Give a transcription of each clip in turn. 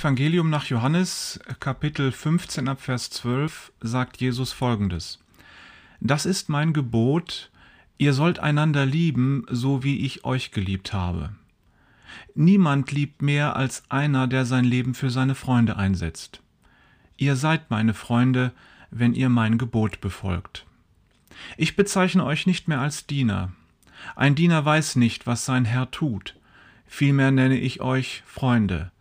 Evangelium nach Johannes Kapitel 15 ab Vers 12 sagt Jesus folgendes. Das ist mein Gebot, ihr sollt einander lieben, so wie ich euch geliebt habe. Niemand liebt mehr als einer, der sein Leben für seine Freunde einsetzt. Ihr seid meine Freunde, wenn ihr mein Gebot befolgt. Ich bezeichne euch nicht mehr als Diener. Ein Diener weiß nicht, was sein Herr tut. Vielmehr nenne ich euch Freunde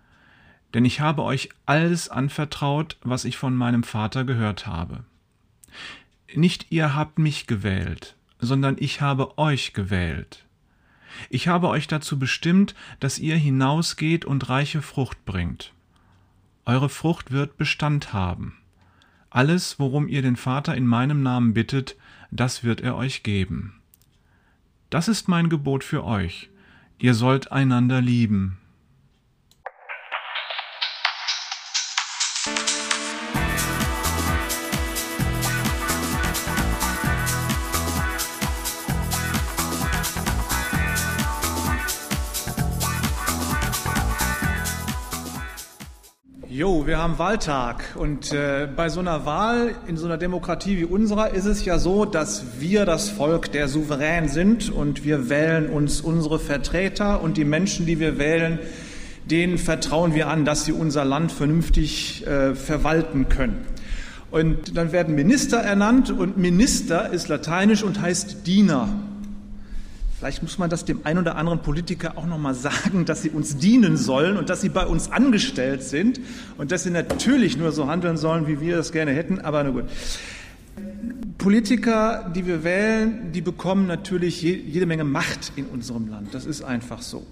denn ich habe euch alles anvertraut, was ich von meinem Vater gehört habe. Nicht ihr habt mich gewählt, sondern ich habe euch gewählt. Ich habe euch dazu bestimmt, dass ihr hinausgeht und reiche Frucht bringt. Eure Frucht wird Bestand haben. Alles, worum ihr den Vater in meinem Namen bittet, das wird er euch geben. Das ist mein Gebot für euch. Ihr sollt einander lieben. Wir haben Wahltag und äh, bei so einer Wahl in so einer Demokratie wie unserer ist es ja so, dass wir das Volk der Souverän sind und wir wählen uns unsere Vertreter und die Menschen, die wir wählen, denen vertrauen wir an, dass sie unser Land vernünftig äh, verwalten können. Und dann werden Minister ernannt und Minister ist lateinisch und heißt Diener. Vielleicht muss man das dem einen oder anderen Politiker auch noch mal sagen, dass sie uns dienen sollen und dass sie bei uns angestellt sind und dass sie natürlich nur so handeln sollen, wie wir das gerne hätten. Aber na gut. Politiker, die wir wählen, die bekommen natürlich jede Menge Macht in unserem Land. Das ist einfach so.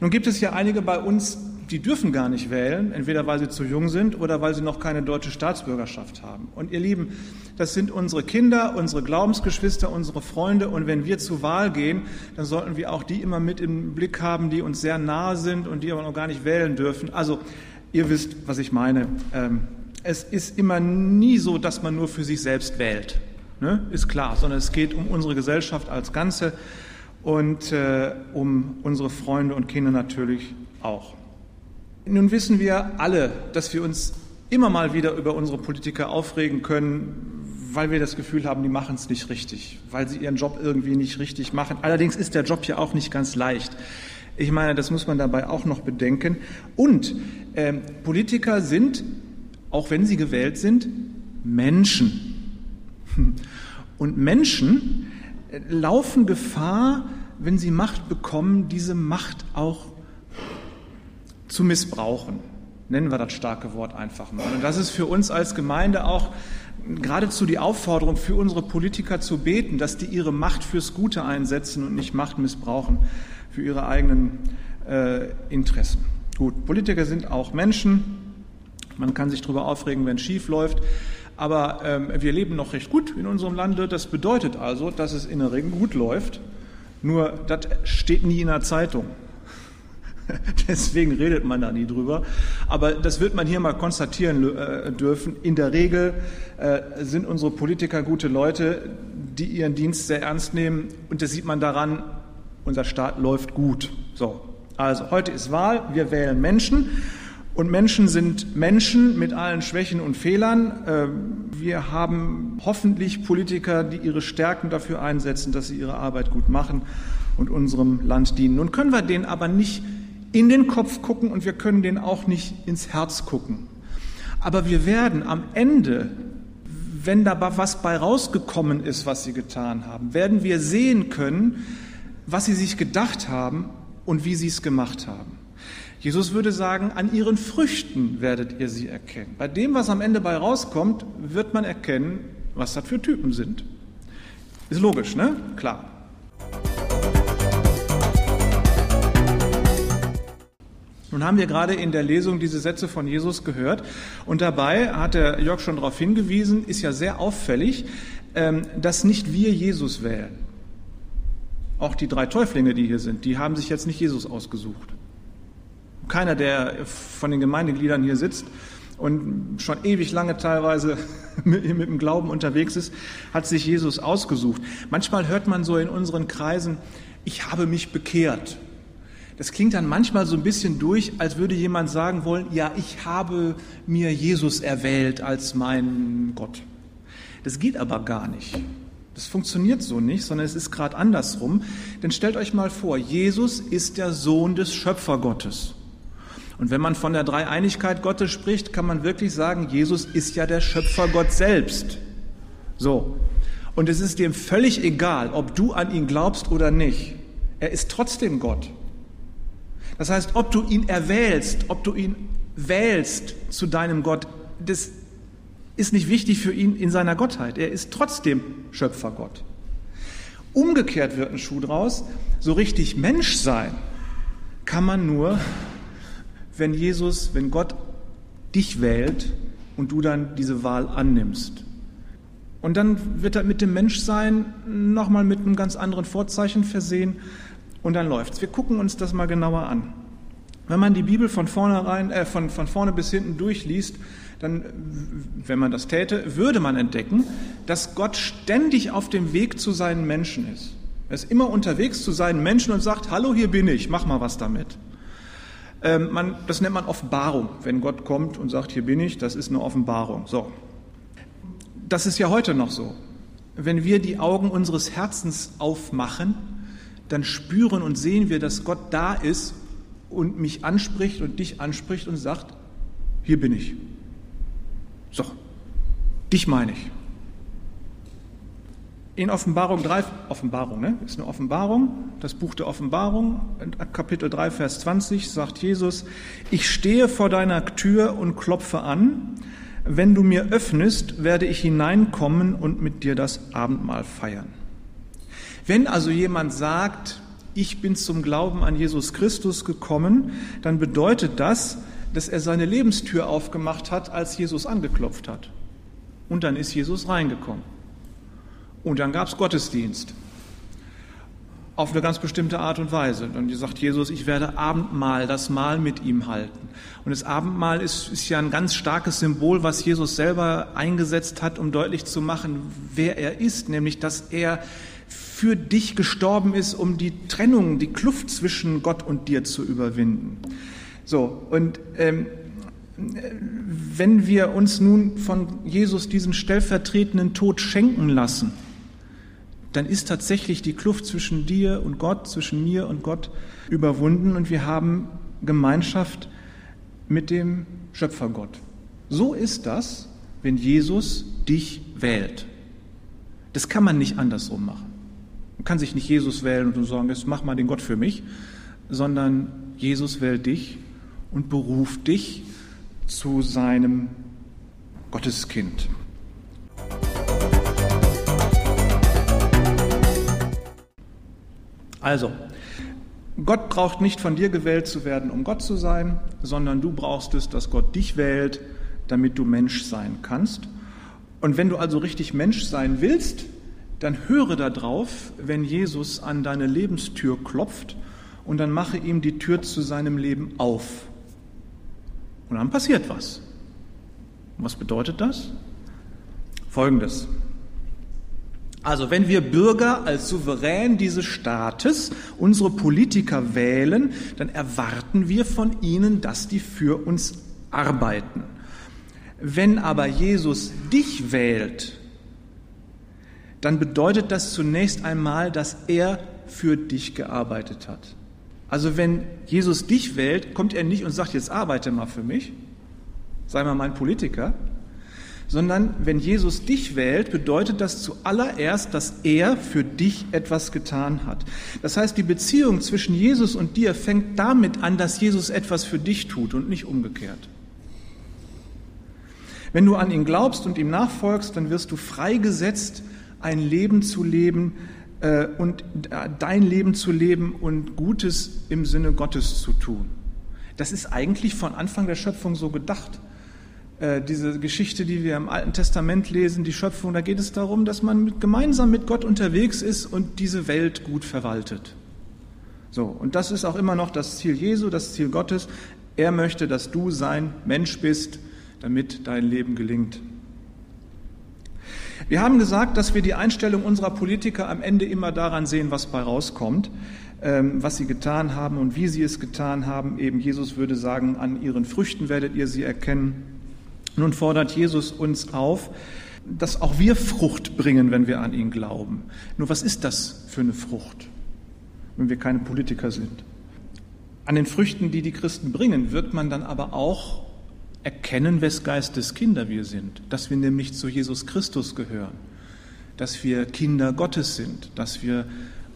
Nun gibt es ja einige bei uns, die dürfen gar nicht wählen, entweder weil sie zu jung sind oder weil sie noch keine deutsche Staatsbürgerschaft haben. Und ihr Lieben, das sind unsere Kinder, unsere Glaubensgeschwister, unsere Freunde. Und wenn wir zur Wahl gehen, dann sollten wir auch die immer mit im Blick haben, die uns sehr nahe sind und die aber noch gar nicht wählen dürfen. Also, ihr wisst, was ich meine. Ähm, es ist immer nie so, dass man nur für sich selbst wählt. Ne? Ist klar, sondern es geht um unsere Gesellschaft als Ganze und äh, um unsere Freunde und Kinder natürlich auch. Nun wissen wir alle, dass wir uns immer mal wieder über unsere Politiker aufregen können, weil wir das Gefühl haben, die machen es nicht richtig, weil sie ihren Job irgendwie nicht richtig machen. Allerdings ist der Job ja auch nicht ganz leicht. Ich meine, das muss man dabei auch noch bedenken. Und äh, Politiker sind, auch wenn sie gewählt sind, Menschen. Und Menschen äh, laufen Gefahr, wenn sie Macht bekommen, diese Macht auch zu missbrauchen. Nennen wir das starke Wort einfach mal. Und das ist für uns als Gemeinde auch geradezu die Aufforderung für unsere Politiker zu beten, dass die ihre Macht fürs Gute einsetzen und nicht Macht missbrauchen für ihre eigenen äh, Interessen. Gut, Politiker sind auch Menschen. Man kann sich darüber aufregen, wenn es schief läuft. Aber ähm, wir leben noch recht gut in unserem Lande. Das bedeutet also, dass es in der Regel gut läuft. Nur das steht nie in der Zeitung. Deswegen redet man da nie drüber. Aber das wird man hier mal konstatieren äh, dürfen. In der Regel äh, sind unsere Politiker gute Leute, die ihren Dienst sehr ernst nehmen. Und das sieht man daran, unser Staat läuft gut. So. Also, heute ist Wahl. Wir wählen Menschen. Und Menschen sind Menschen mit allen Schwächen und Fehlern. Ähm, wir haben hoffentlich Politiker, die ihre Stärken dafür einsetzen, dass sie ihre Arbeit gut machen und unserem Land dienen. Nun können wir denen aber nicht in den Kopf gucken und wir können denen auch nicht ins Herz gucken. Aber wir werden am Ende, wenn da was bei rausgekommen ist, was sie getan haben, werden wir sehen können, was sie sich gedacht haben und wie sie es gemacht haben. Jesus würde sagen, an ihren Früchten werdet ihr sie erkennen. Bei dem, was am Ende bei rauskommt, wird man erkennen, was das für Typen sind. Ist logisch, ne? Klar. Nun haben wir gerade in der Lesung diese Sätze von Jesus gehört und dabei hat der Jörg schon darauf hingewiesen, ist ja sehr auffällig, ähm, dass nicht wir Jesus wählen. Auch die drei Täuflinge, die hier sind, die haben sich jetzt nicht Jesus ausgesucht. Keiner, der von den Gemeindegliedern hier sitzt und schon ewig lange teilweise mit, mit dem Glauben unterwegs ist, hat sich Jesus ausgesucht. Manchmal hört man so in unseren Kreisen, ich habe mich bekehrt. Das klingt dann manchmal so ein bisschen durch, als würde jemand sagen wollen, ja, ich habe mir Jesus erwählt als mein Gott. Das geht aber gar nicht. Das funktioniert so nicht, sondern es ist gerade andersrum. Denn stellt euch mal vor, Jesus ist der Sohn des Schöpfergottes. Und wenn man von der Dreieinigkeit Gottes spricht, kann man wirklich sagen, Jesus ist ja der Schöpfergott selbst. So. Und es ist dem völlig egal, ob du an ihn glaubst oder nicht. Er ist trotzdem Gott. Das heißt, ob du ihn erwählst, ob du ihn wählst zu deinem Gott, das ist nicht wichtig für ihn in seiner Gottheit. Er ist trotzdem Schöpfergott. Umgekehrt wird ein Schuh draus, so richtig Mensch sein kann man nur, wenn Jesus, wenn Gott dich wählt und du dann diese Wahl annimmst. Und dann wird er mit dem Menschsein nochmal mit einem ganz anderen Vorzeichen versehen und dann läuft's. Wir gucken uns das mal genauer an. Wenn man die Bibel von, vornherein, äh, von, von vorne bis hinten durchliest, dann, wenn man das täte, würde man entdecken, dass Gott ständig auf dem Weg zu seinen Menschen ist. Er ist immer unterwegs zu seinen Menschen und sagt, hallo, hier bin ich, mach mal was damit. Ähm, man, das nennt man Offenbarung. Wenn Gott kommt und sagt, hier bin ich, das ist eine Offenbarung. So. Das ist ja heute noch so. Wenn wir die Augen unseres Herzens aufmachen, dann spüren und sehen wir, dass Gott da ist und mich anspricht und dich anspricht und sagt, hier bin ich. So, dich meine ich. In Offenbarung 3, Offenbarung, ne? ist eine Offenbarung, das Buch der Offenbarung, Kapitel 3, Vers 20, sagt Jesus, ich stehe vor deiner Tür und klopfe an. Wenn du mir öffnest, werde ich hineinkommen und mit dir das Abendmahl feiern. Wenn also jemand sagt, ich bin zum Glauben an Jesus Christus gekommen, dann bedeutet das, dass er seine Lebenstür aufgemacht hat, als Jesus angeklopft hat. Und dann ist Jesus reingekommen. Und dann gab es Gottesdienst. Auf eine ganz bestimmte Art und Weise. Dann sagt Jesus, ich werde Abendmahl, das Mahl mit ihm halten. Und das Abendmahl ist, ist ja ein ganz starkes Symbol, was Jesus selber eingesetzt hat, um deutlich zu machen, wer er ist, nämlich dass er für dich gestorben ist, um die Trennung, die Kluft zwischen Gott und dir zu überwinden. So, und ähm, wenn wir uns nun von Jesus diesen stellvertretenden Tod schenken lassen, dann ist tatsächlich die Kluft zwischen dir und Gott, zwischen mir und Gott überwunden und wir haben Gemeinschaft mit dem Schöpfergott. So ist das, wenn Jesus dich wählt. Das kann man nicht andersrum machen. Man kann sich nicht Jesus wählen und sagen, jetzt mach mal den Gott für mich, sondern Jesus wählt dich und beruft dich zu seinem Gotteskind. Also, Gott braucht nicht von dir gewählt zu werden, um Gott zu sein, sondern du brauchst es, dass Gott dich wählt, damit du Mensch sein kannst. Und wenn du also richtig Mensch sein willst, dann höre darauf, wenn Jesus an deine Lebenstür klopft und dann mache ihm die Tür zu seinem Leben auf. Und dann passiert was. Und was bedeutet das? Folgendes. Also wenn wir Bürger als Souverän dieses Staates unsere Politiker wählen, dann erwarten wir von ihnen, dass die für uns arbeiten. Wenn aber Jesus dich wählt, dann bedeutet das zunächst einmal, dass er für dich gearbeitet hat. Also wenn Jesus dich wählt, kommt er nicht und sagt, jetzt arbeite mal für mich, sei mal mein Politiker, sondern wenn Jesus dich wählt, bedeutet das zuallererst, dass er für dich etwas getan hat. Das heißt, die Beziehung zwischen Jesus und dir fängt damit an, dass Jesus etwas für dich tut und nicht umgekehrt. Wenn du an ihn glaubst und ihm nachfolgst, dann wirst du freigesetzt, ein Leben zu leben, äh, und dein Leben zu leben und Gutes im Sinne Gottes zu tun. Das ist eigentlich von Anfang der Schöpfung so gedacht. Äh, diese Geschichte, die wir im Alten Testament lesen, die Schöpfung, da geht es darum, dass man mit, gemeinsam mit Gott unterwegs ist und diese Welt gut verwaltet. So, und das ist auch immer noch das Ziel Jesu, das Ziel Gottes. Er möchte, dass du sein Mensch bist, damit dein Leben gelingt. Wir haben gesagt, dass wir die Einstellung unserer Politiker am Ende immer daran sehen, was bei rauskommt, ähm, was sie getan haben und wie sie es getan haben. Eben Jesus würde sagen, an ihren Früchten werdet ihr sie erkennen. Nun fordert Jesus uns auf, dass auch wir Frucht bringen, wenn wir an ihn glauben. Nur was ist das für eine Frucht, wenn wir keine Politiker sind? An den Früchten, die die Christen bringen, wird man dann aber auch erkennen, wes Geistes Kinder wir sind, dass wir nämlich zu Jesus Christus gehören, dass wir Kinder Gottes sind, dass wir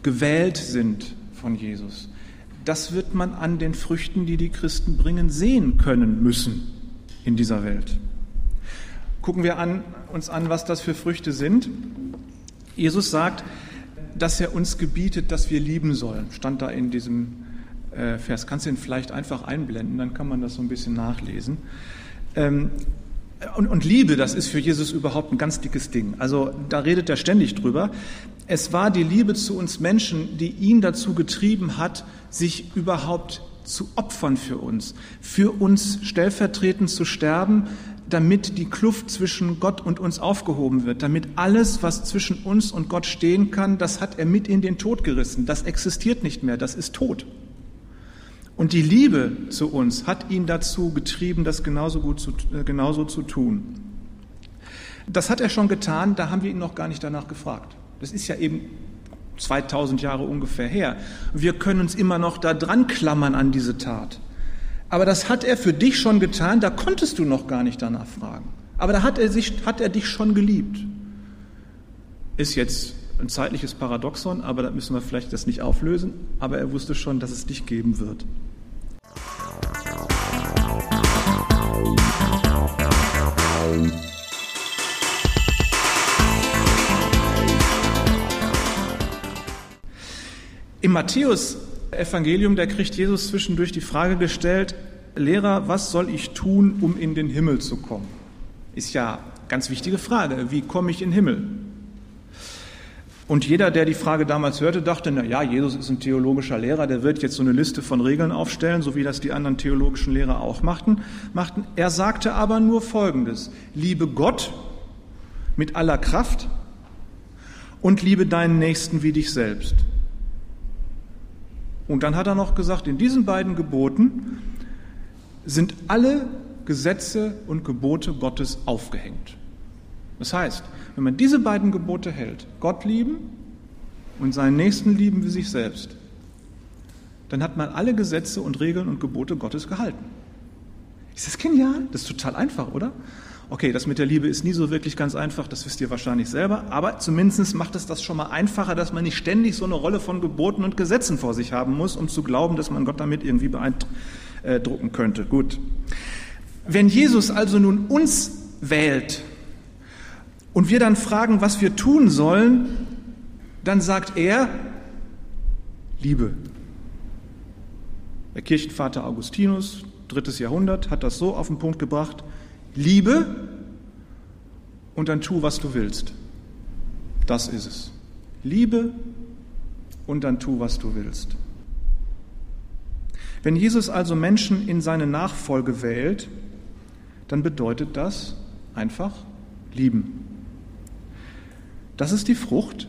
gewählt sind von Jesus. Das wird man an den Früchten, die die Christen bringen, sehen können müssen in dieser Welt. Gucken wir an, uns an, was das für Früchte sind. Jesus sagt, dass er uns gebietet, dass wir lieben sollen. Stand da in diesem äh, Vers. Kannst du ihn vielleicht einfach einblenden, dann kann man das so ein bisschen nachlesen. Ähm, und, und, Liebe, das ist für Jesus überhaupt ein ganz dickes Ding. Also da redet er ständig drüber. Es war die Liebe zu uns Menschen, die ihn dazu getrieben hat, sich überhaupt zu opfern für uns, für uns stellvertretend zu sterben, damit die Kluft zwischen Gott und uns aufgehoben wird, damit alles, was zwischen uns und Gott stehen kann, das hat er mit in den Tod gerissen. Das existiert nicht mehr, das ist tot. Und die Liebe zu uns hat ihn dazu getrieben, das genauso gut zu, äh, genauso zu tun. Das hat er schon getan, da haben wir ihn noch gar nicht danach gefragt. Das ist ja eben 2000 Jahre ungefähr her. Wir können uns immer noch da dran klammern an diese Tat. Aber das hat er für dich schon getan, da konntest du noch gar nicht danach fragen. Aber da hat er, sich, hat er dich schon geliebt. Ist jetzt ein zeitliches Paradoxon, aber da müssen wir vielleicht das nicht auflösen. Aber er wusste schon, dass es dich geben wird. Im Matthäus Evangelium, da kriegt Jesus zwischendurch die Frage gestellt, Lehrer, was soll ich tun, um in den Himmel zu kommen? Ist ja ganz wichtige Frage. Wie komme ich in den Himmel? Und jeder, der die Frage damals hörte, dachte, na ja, Jesus ist ein theologischer Lehrer, der wird jetzt so eine Liste von Regeln aufstellen, so wie das die anderen theologischen Lehrer auch machten. machten. Er sagte aber nur Folgendes. Liebe Gott mit aller Kraft und liebe deinen Nächsten wie dich selbst. Und dann hat er noch gesagt, in diesen beiden Geboten sind alle Gesetze und Gebote Gottes aufgehängt. Das heißt, wenn man diese beiden Gebote hält, Gott lieben und seinen Nächsten lieben wie sich selbst, dann hat man alle Gesetze und Regeln und Gebote Gottes gehalten. Ist das genial? Das ist total einfach, oder? Okay, das mit der Liebe ist nie so wirklich ganz einfach, das wisst ihr wahrscheinlich selber, aber zumindest macht es das schon mal einfacher, dass man nicht ständig so eine Rolle von Geboten und Gesetzen vor sich haben muss, um zu glauben, dass man Gott damit irgendwie beeindrucken könnte. Gut. Wenn Jesus also nun uns wählt und wir dann fragen, was wir tun sollen, dann sagt er, Liebe. Der Kirchenvater Augustinus, drittes Jahrhundert, hat das so auf den Punkt gebracht, Liebe und dann tu, was du willst. Das ist es. Liebe und dann tu, was du willst. Wenn Jesus also Menschen in seine Nachfolge wählt, dann bedeutet das einfach lieben. Das ist die Frucht,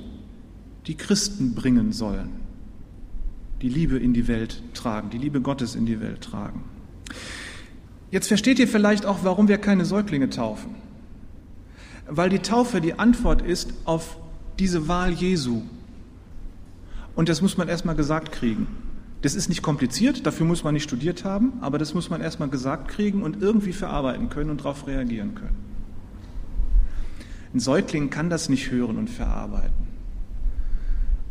die Christen bringen sollen, die Liebe in die Welt tragen, die Liebe Gottes in die Welt tragen. Jetzt versteht ihr vielleicht auch, warum wir keine Säuglinge taufen. Weil die Taufe die Antwort ist auf diese Wahl Jesu. Und das muss man erstmal gesagt kriegen. Das ist nicht kompliziert, dafür muss man nicht studiert haben, aber das muss man erstmal gesagt kriegen und irgendwie verarbeiten können und darauf reagieren können. Ein Säugling kann das nicht hören und verarbeiten.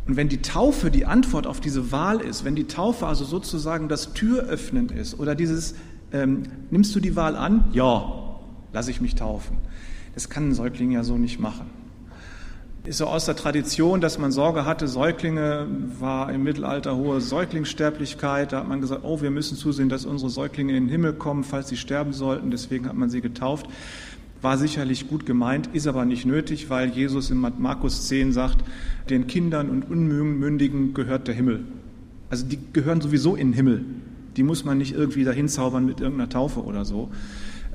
Und wenn die Taufe die Antwort auf diese Wahl ist, wenn die Taufe also sozusagen das Türöffnend ist oder dieses ähm, nimmst du die Wahl an? Ja, lasse ich mich taufen. Das kann ein Säugling ja so nicht machen. Ist so aus der Tradition, dass man Sorge hatte, Säuglinge war im Mittelalter hohe Säuglingssterblichkeit. Da hat man gesagt, oh, wir müssen zusehen, dass unsere Säuglinge in den Himmel kommen, falls sie sterben sollten. Deswegen hat man sie getauft. War sicherlich gut gemeint, ist aber nicht nötig, weil Jesus in Markus 10 sagt, den Kindern und Unmündigen gehört der Himmel. Also die gehören sowieso in den Himmel. Die muss man nicht irgendwie dahin zaubern mit irgendeiner Taufe oder so.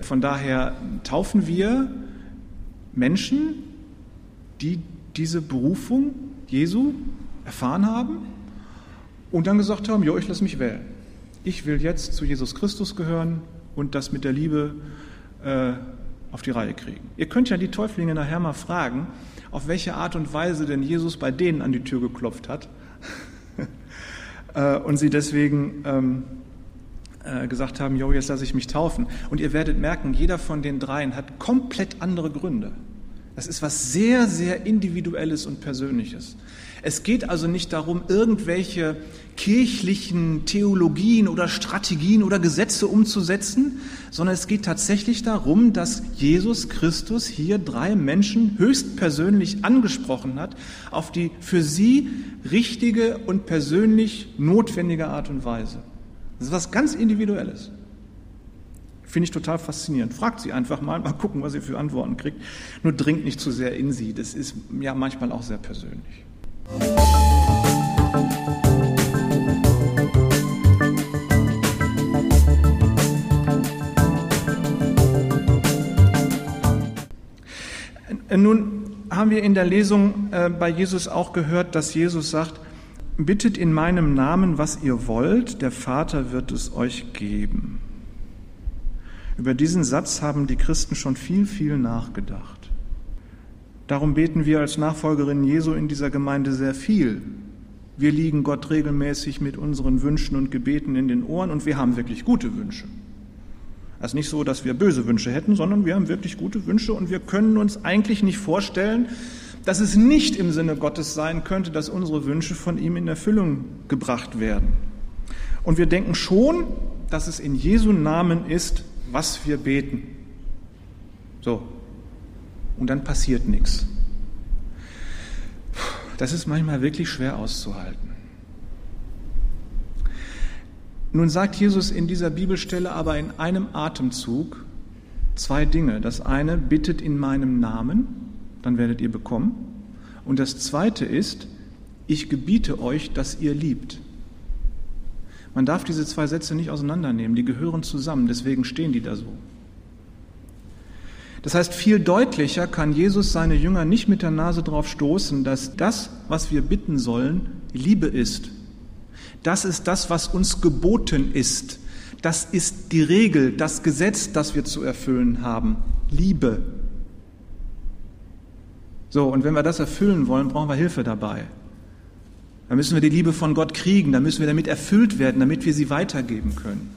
Von daher taufen wir Menschen, die diese Berufung Jesu erfahren haben und dann gesagt haben, jo, ich lasse mich wählen. Ich will jetzt zu Jesus Christus gehören und das mit der Liebe äh, auf die Reihe kriegen. Ihr könnt ja die Täuflinge nachher mal fragen, auf welche Art und Weise denn Jesus bei denen an die Tür geklopft hat äh, und sie deswegen ähm, äh, gesagt haben, jo, jetzt lasse ich mich taufen. Und ihr werdet merken, jeder von den dreien hat komplett andere Gründe. Das ist was sehr, sehr Individuelles und Persönliches. Es geht also nicht darum, irgendwelche kirchlichen Theologien oder Strategien oder Gesetze umzusetzen, sondern es geht tatsächlich darum, dass Jesus Christus hier drei Menschen höchstpersönlich angesprochen hat, auf die für sie richtige und persönlich notwendige Art und Weise. Das ist was ganz Individuelles. Finde ich total faszinierend. Fragt sie einfach mal, mal gucken, was ihr für Antworten kriegt. Nur dringt nicht zu sehr in sie. Das ist ja manchmal auch sehr persönlich. Nun haben wir in der Lesung äh, bei Jesus auch gehört, dass Jesus sagt, bittet in meinem Namen, was ihr wollt, der Vater wird es euch geben. Über diesen Satz haben die Christen schon viel, viel nachgedacht. Darum beten wir als Nachfolgerinnen Jesu in dieser Gemeinde sehr viel. Wir liegen Gott regelmäßig mit unseren Wünschen und Gebeten in den Ohren und wir haben wirklich gute Wünsche. Es ist nicht so, dass wir böse Wünsche hätten, sondern wir haben wirklich gute Wünsche und wir können uns eigentlich nicht vorstellen, dass es nicht im Sinne Gottes sein könnte, dass unsere Wünsche von ihm in Erfüllung gebracht werden. Und wir denken schon, dass es in Jesu Namen ist, was wir beten. So. Und dann passiert nichts. Das ist manchmal wirklich schwer auszuhalten. Nun sagt Jesus in dieser Bibelstelle aber in einem Atemzug zwei Dinge. Das eine, bittet in meinem Namen, dann werdet ihr bekommen. Und das zweite ist, ich gebiete euch, dass ihr liebt. Man darf diese zwei Sätze nicht auseinandernehmen, die gehören zusammen, deswegen stehen die da so. Das heißt, viel deutlicher kann Jesus seine Jünger nicht mit der Nase drauf stoßen, dass das, was wir bitten sollen, Liebe ist. Das ist das, was uns geboten ist. Das ist die Regel, das Gesetz, das wir zu erfüllen haben. Liebe. So, und wenn wir das erfüllen wollen, brauchen wir Hilfe dabei. Da müssen wir die Liebe von Gott kriegen, da müssen wir damit erfüllt werden, damit wir sie weitergeben können.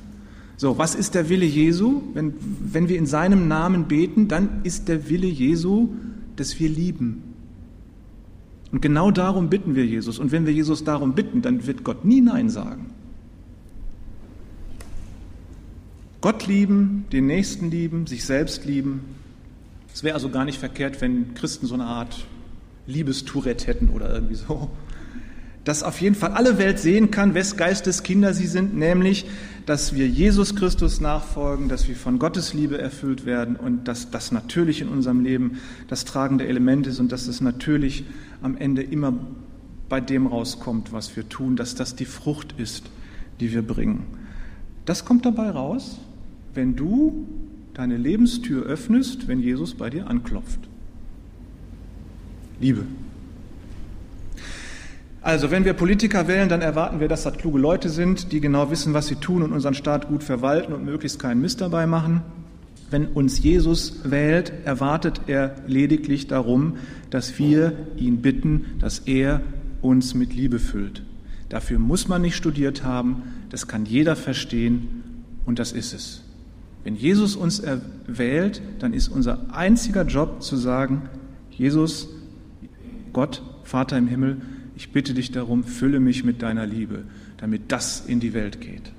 So, was ist der Wille Jesu? Wenn, wenn wir in seinem Namen beten, dann ist der Wille Jesu, dass wir lieben. Und genau darum bitten wir Jesus. Und wenn wir Jesus darum bitten, dann wird Gott nie Nein sagen. Gott lieben, den Nächsten lieben, sich selbst lieben. Es wäre also gar nicht verkehrt, wenn Christen so eine Art Liebestourette hätten oder irgendwie so dass auf jeden Fall alle Welt sehen kann, wes Geistes Kinder sie sind, nämlich, dass wir Jesus Christus nachfolgen, dass wir von Gottes Liebe erfüllt werden und dass das natürlich in unserem Leben das tragende Element ist und dass es natürlich am Ende immer bei dem rauskommt, was wir tun, dass das die Frucht ist, die wir bringen. Das kommt dabei raus, wenn du deine Lebenstür öffnest, wenn Jesus bei dir anklopft. Liebe. Also, wenn wir Politiker wählen, dann erwarten wir, dass das kluge Leute sind, die genau wissen, was sie tun und unseren Staat gut verwalten und möglichst keinen Mist dabei machen. Wenn uns Jesus wählt, erwartet er lediglich darum, dass wir ihn bitten, dass er uns mit Liebe füllt. Dafür muss man nicht studiert haben, das kann jeder verstehen und das ist es. Wenn Jesus uns erwählt, dann ist unser einziger Job zu sagen, Jesus, Gott, Vater im Himmel, ich bitte dich darum, fülle mich mit deiner Liebe, damit das in die Welt geht.